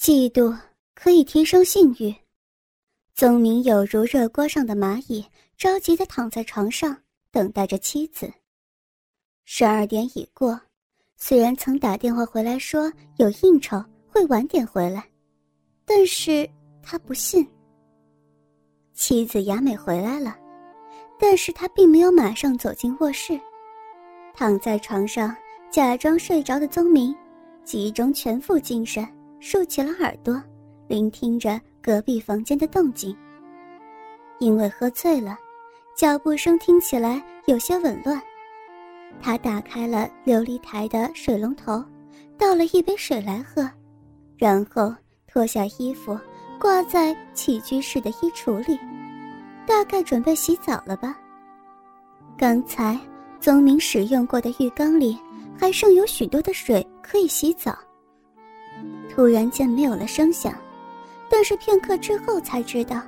嫉妒可以提升性欲。宗明有如热锅上的蚂蚁，着急的躺在床上，等待着妻子。十二点已过，虽然曾打电话回来说有应酬，会晚点回来，但是他不信。妻子雅美回来了，但是他并没有马上走进卧室，躺在床上假装睡着的宗明，集中全副精神。竖起了耳朵，聆听着隔壁房间的动静。因为喝醉了，脚步声听起来有些紊乱。他打开了琉璃台的水龙头，倒了一杯水来喝，然后脱下衣服挂在起居室的衣橱里，大概准备洗澡了吧。刚才宗明使用过的浴缸里还剩有许多的水可以洗澡。突然间没有了声响，但是片刻之后才知道，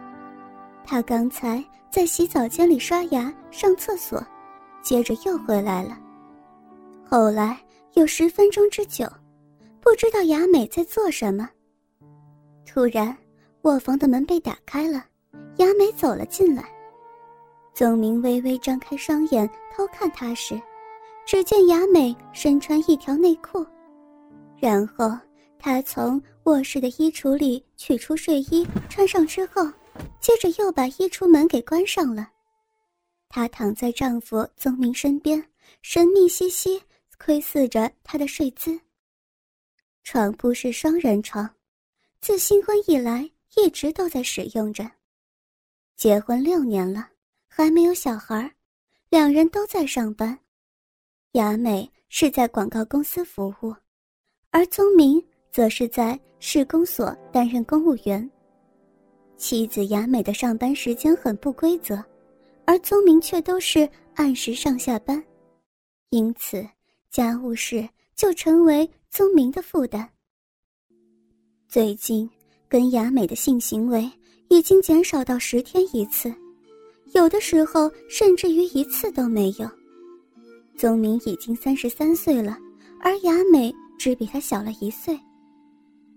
他刚才在洗澡间里刷牙、上厕所，接着又回来了。后来有十分钟之久，不知道雅美在做什么。突然，卧房的门被打开了，雅美走了进来。宗明微微张开双眼偷看她时，只见雅美身穿一条内裤，然后。她从卧室的衣橱里取出睡衣，穿上之后，接着又把衣橱门给关上了。她躺在丈夫宗明身边，神秘兮兮窥视着他的睡姿。床铺是双人床，自新婚以来一直都在使用着。结婚六年了，还没有小孩，两人都在上班。雅美是在广告公司服务，而宗明。则是在市公所担任公务员。妻子雅美的上班时间很不规则，而宗明却都是按时上下班，因此家务事就成为宗明的负担。最近跟雅美的性行为已经减少到十天一次，有的时候甚至于一次都没有。宗明已经三十三岁了，而雅美只比他小了一岁。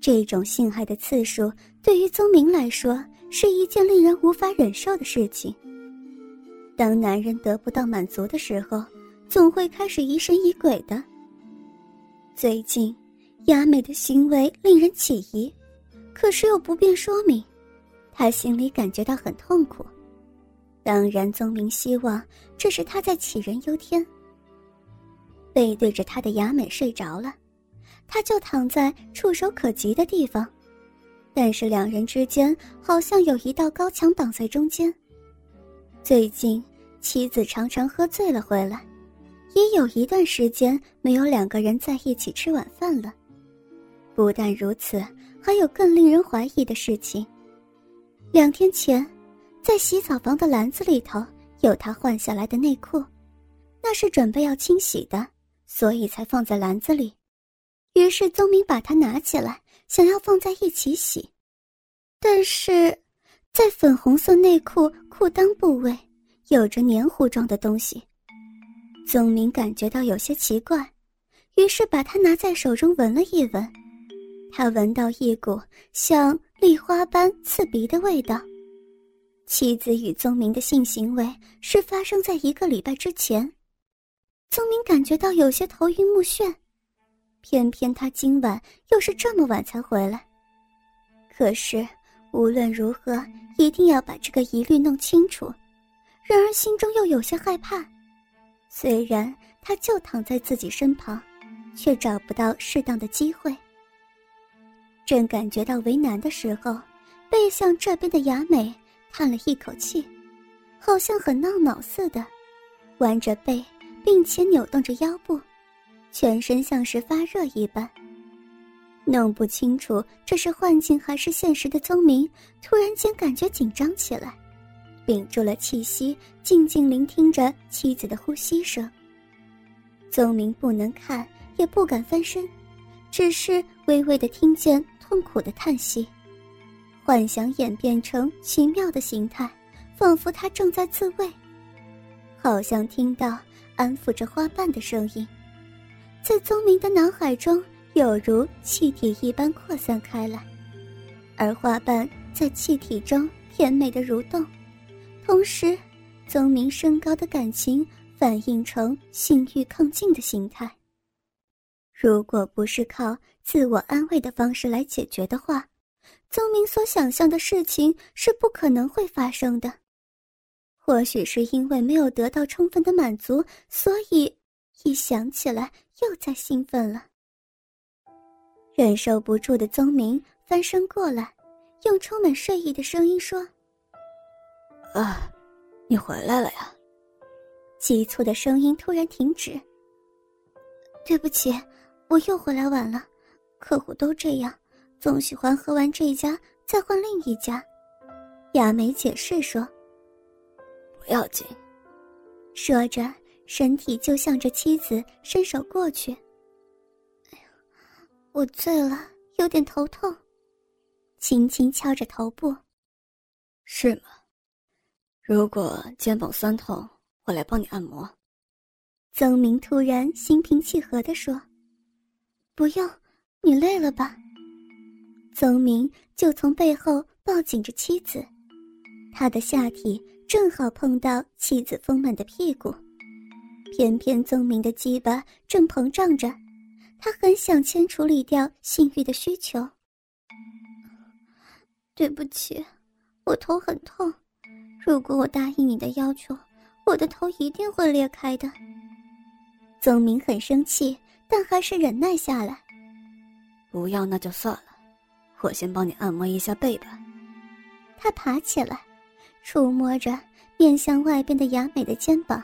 这种性爱的次数对于宗明来说是一件令人无法忍受的事情。当男人得不到满足的时候，总会开始疑神疑鬼的。最近，雅美的行为令人起疑，可是又不便说明，他心里感觉到很痛苦。当然，宗明希望这是他在杞人忧天。背对着他的雅美睡着了。他就躺在触手可及的地方，但是两人之间好像有一道高墙挡在中间。最近妻子常常喝醉了回来，也有一段时间没有两个人在一起吃晚饭了。不但如此，还有更令人怀疑的事情：两天前，在洗澡房的篮子里头有他换下来的内裤，那是准备要清洗的，所以才放在篮子里。于是宗明把它拿起来，想要放在一起洗，但是，在粉红色内裤裤裆部位有着黏糊状的东西。宗明感觉到有些奇怪，于是把它拿在手中闻了一闻，他闻到一股像栗花般刺鼻的味道。妻子与宗明的性行为是发生在一个礼拜之前，宗明感觉到有些头晕目眩。偏偏他今晚又是这么晚才回来。可是无论如何，一定要把这个疑虑弄清楚。然而心中又有些害怕。虽然他就躺在自己身旁，却找不到适当的机会。正感觉到为难的时候，背向这边的雅美叹了一口气，好像很闹恼似的，弯着背，并且扭动着腰部。全身像是发热一般，弄不清楚这是幻境还是现实的宗明，突然间感觉紧张起来，屏住了气息，静静聆听着妻子的呼吸声。宗明不能看，也不敢翻身，只是微微的听见痛苦的叹息，幻想演变成奇妙的形态，仿佛他正在自慰，好像听到安抚着花瓣的声音。在宗明的脑海中，有如气体一般扩散开来，而花瓣在气体中甜美的蠕动，同时，宗明升高的感情反映成性欲亢进的形态。如果不是靠自我安慰的方式来解决的话，宗明所想象的事情是不可能会发生的。或许是因为没有得到充分的满足，所以一想起来又在兴奋了。忍受不住的宗明翻身过来，用充满睡意的声音说：“啊，你回来了呀！”急促的声音突然停止。对不起，我又回来晚了。客户都这样，总喜欢喝完这家再换另一家。亚梅解释说：“不要紧。”说着，身体就向着妻子伸手过去。哎呀我醉了，有点头痛，轻轻敲着头部。是吗？如果肩膀酸痛，我来帮你按摩。曾明突然心平气和地说：“不用，你累了吧？”曾明就从背后抱紧着妻子，他的下体正好碰到妻子丰满的屁股，偏偏曾明的鸡巴正膨胀着。他很想先处理掉性欲的需求。对不起，我头很痛。如果我答应你的要求，我的头一定会裂开的。曾明很生气，但还是忍耐下来。不要那就算了，我先帮你按摩一下背吧。他爬起来，触摸着面向外边的雅美的肩膀。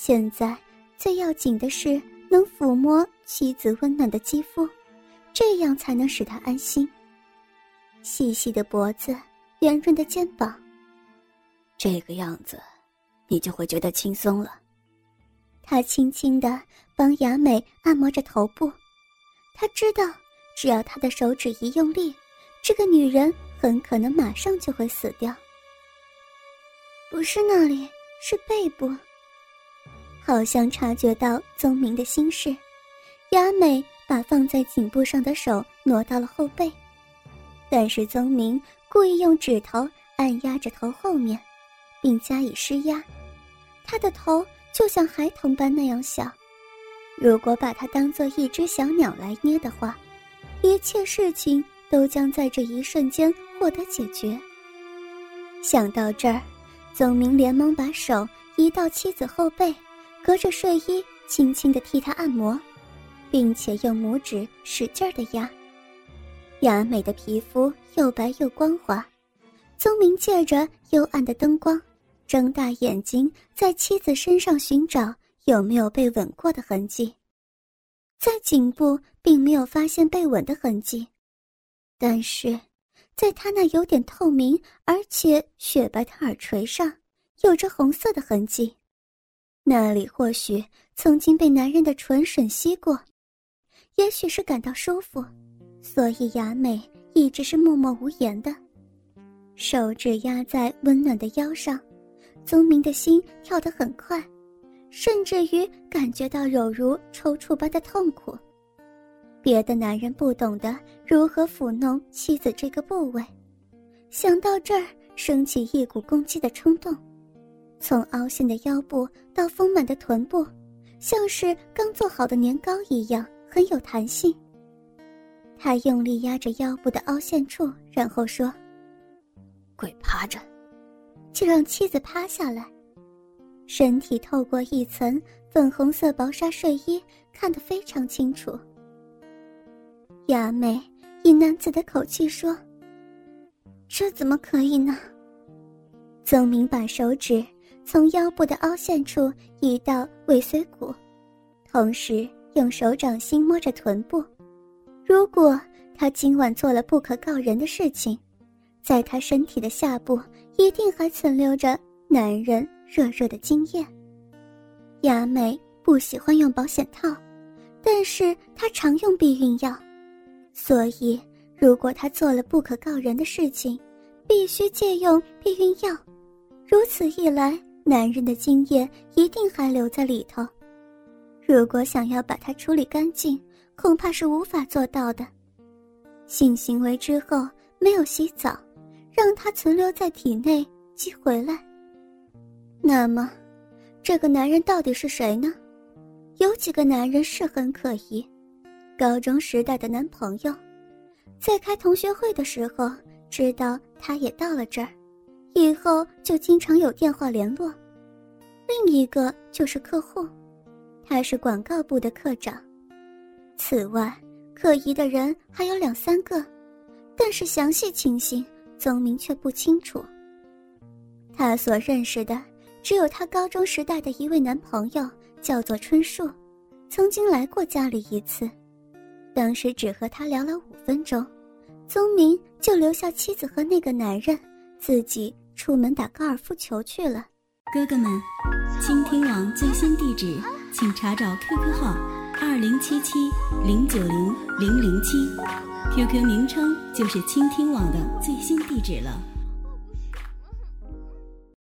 现在最要紧的是。能抚摸妻子温暖的肌肤，这样才能使她安心。细细的脖子，圆润的肩膀，这个样子，你就会觉得轻松了。他轻轻地帮雅美按摩着头部，他知道，只要他的手指一用力，这个女人很可能马上就会死掉。不是那里，是背部。好像察觉到宗明的心事，雅美把放在颈部上的手挪到了后背，但是宗明故意用指头按压着头后面，并加以施压。他的头就像孩童般那样小，如果把它当做一只小鸟来捏的话，一切事情都将在这一瞬间获得解决。想到这儿，宗明连忙把手移到妻子后背。隔着睡衣，轻轻地替她按摩，并且用拇指使劲地压。雅美的皮肤又白又光滑。宗明借着幽暗的灯光，睁大眼睛在妻子身上寻找有没有被吻过的痕迹。在颈部并没有发现被吻的痕迹，但是，在他那有点透明而且雪白的耳垂上，有着红色的痕迹。那里或许曾经被男人的唇吮吸过，也许是感到舒服，所以雅美一直是默默无言的，手指压在温暖的腰上，宗明的心跳得很快，甚至于感觉到有如抽搐般的痛苦。别的男人不懂得如何抚弄妻子这个部位，想到这儿，升起一股攻击的冲动。从凹陷的腰部到丰满的臀部，像是刚做好的年糕一样，很有弹性。他用力压着腰部的凹陷处，然后说：“跪趴着。”就让妻子趴下来，身体透过一层粉红色薄纱睡衣看得非常清楚。雅美以男子的口气说：“这怎么可以呢？”曾明把手指。从腰部的凹陷处移到尾椎骨，同时用手掌心摸着臀部。如果他今晚做了不可告人的事情，在他身体的下部一定还存留着男人热热的精液。雅美不喜欢用保险套，但是她常用避孕药，所以如果她做了不可告人的事情，必须借用避孕药。如此一来。男人的精液一定还留在里头，如果想要把它处理干净，恐怕是无法做到的。性行为之后，没有洗澡，让它存留在体内即回来。那么，这个男人到底是谁呢？有几个男人是很可疑，高中时代的男朋友，在开同学会的时候知道他也到了这儿，以后就经常有电话联络。另一个就是客户，他是广告部的科长。此外，可疑的人还有两三个，但是详细情形宗明却不清楚。他所认识的只有他高中时代的一位男朋友，叫做春树，曾经来过家里一次，当时只和他聊了五分钟，宗明就留下妻子和那个男人，自己出门打高尔夫球去了。哥哥们，倾听网最新地址，请查找 QQ 号。二零七七零九零零零七，QQ 名称就是倾听网的最新地址了。